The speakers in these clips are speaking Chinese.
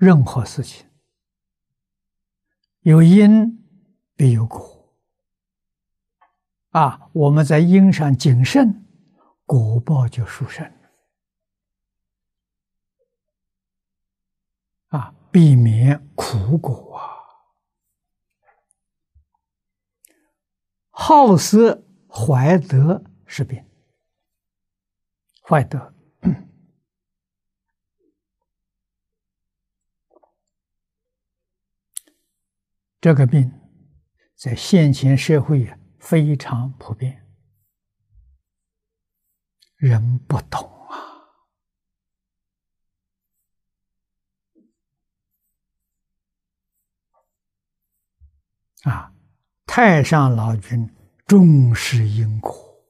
任何事情有因必有果啊！我们在因上谨慎，果报就殊胜啊！避免苦果啊！好色怀德是病，坏德。这个病在现前社会啊非常普遍，人不懂啊！啊，太上老君重视因果，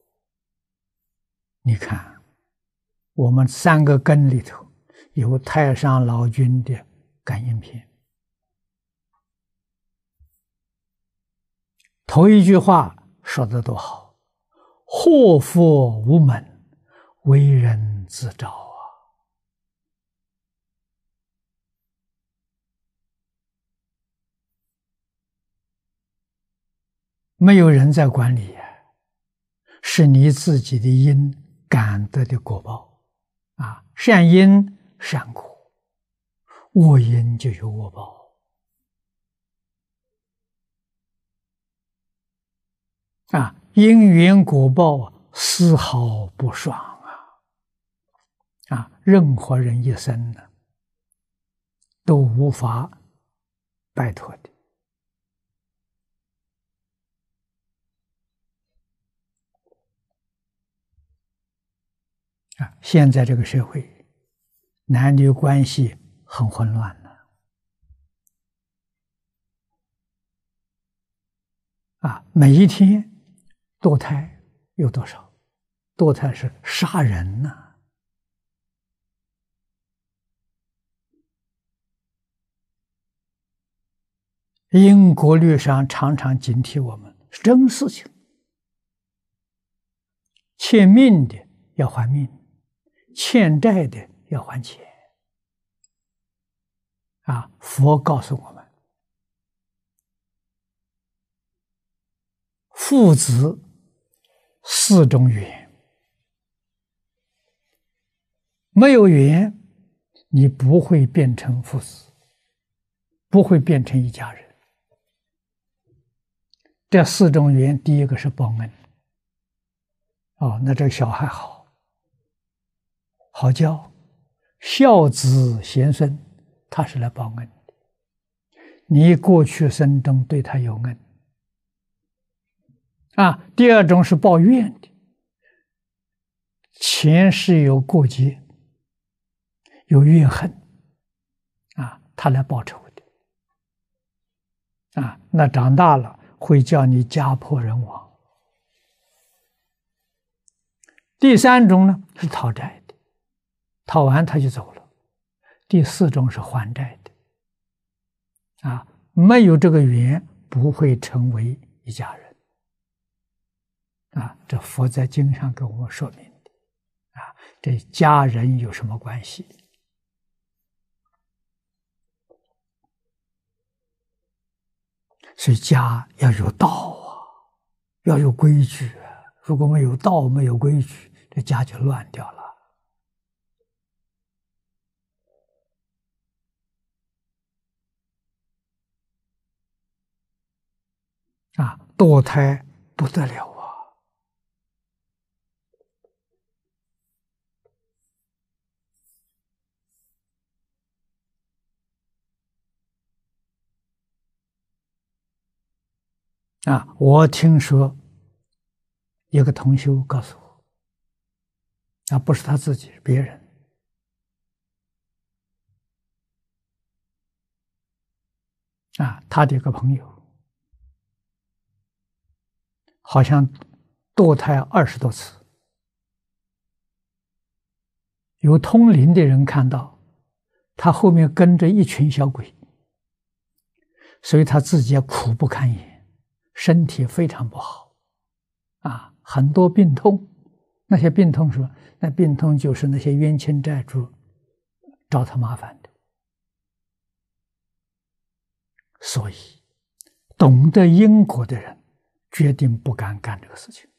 你看，我们三个根里头有太上老君的感应篇。头一句话说的多好，“祸福无门，为人自招”啊！没有人在管理，是你自己的因感得的果报啊！善因善果，恶因就有恶报。啊，因缘果报啊，丝毫不爽啊！啊，任何人一生呢，都无法摆脱的。啊，现在这个社会，男女关系很混乱了。啊，每一天。堕胎有多少？堕胎是杀人呐！因果律上常常警惕我们，是真事情。欠命的要还命，欠债的要还钱。啊，佛告诉我们，父子。四种缘，没有缘，你不会变成父子，不会变成一家人。这四种缘，第一个是报恩。哦，那这个小孩好，好教，孝子贤孙，他是来报恩的。你过去生中对他有恩。啊，第二种是报怨的，前世有过节，有怨恨，啊，他来报仇的，啊，那长大了会叫你家破人亡。第三种呢是讨债的，讨完他就走了。第四种是还债的，啊，没有这个缘，不会成为一家人。啊，这佛在经上跟我们说明的，啊，这家人有什么关系？所以家要有道啊，要有规矩。如果没有道，没有规矩，这家就乱掉了。啊，堕胎不得了啊。啊！我听说有个同修告诉我，啊，不是他自己，是别人。啊，他的一个朋友，好像堕胎二十多次，有通灵的人看到他后面跟着一群小鬼，所以他自己也苦不堪言。身体非常不好，啊，很多病痛，那些病痛说，那病痛就是那些冤亲债主找他麻烦的，所以懂得因果的人，决定不敢干这个事情。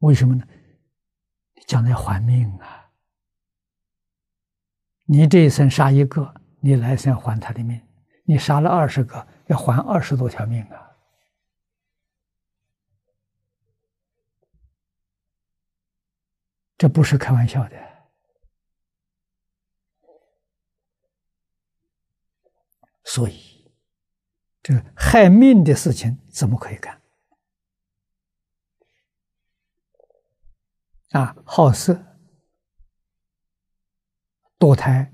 为什么呢？将来还命啊！你这一生杀一个，你来生还他的命；你杀了二十个，要还二十多条命啊！这不是开玩笑的。所以，这害命的事情怎么可以干？啊，好色、堕胎，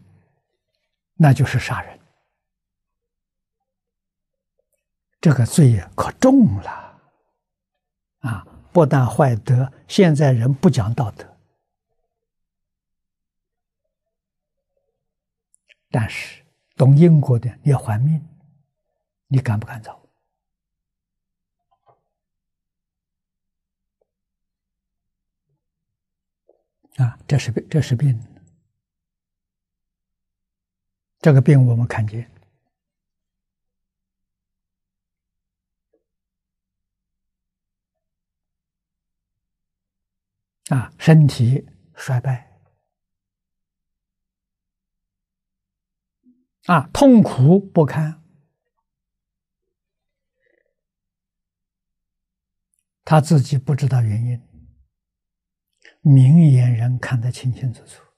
那就是杀人，这个罪可重了。啊，不但坏德，现在人不讲道德，但是。懂因果的，你要还命，你敢不敢走？啊，这是病，这是病。这个病我们看见啊，身体衰败。啊，痛苦不堪，他自己不知道原因，明眼人看得清清楚楚。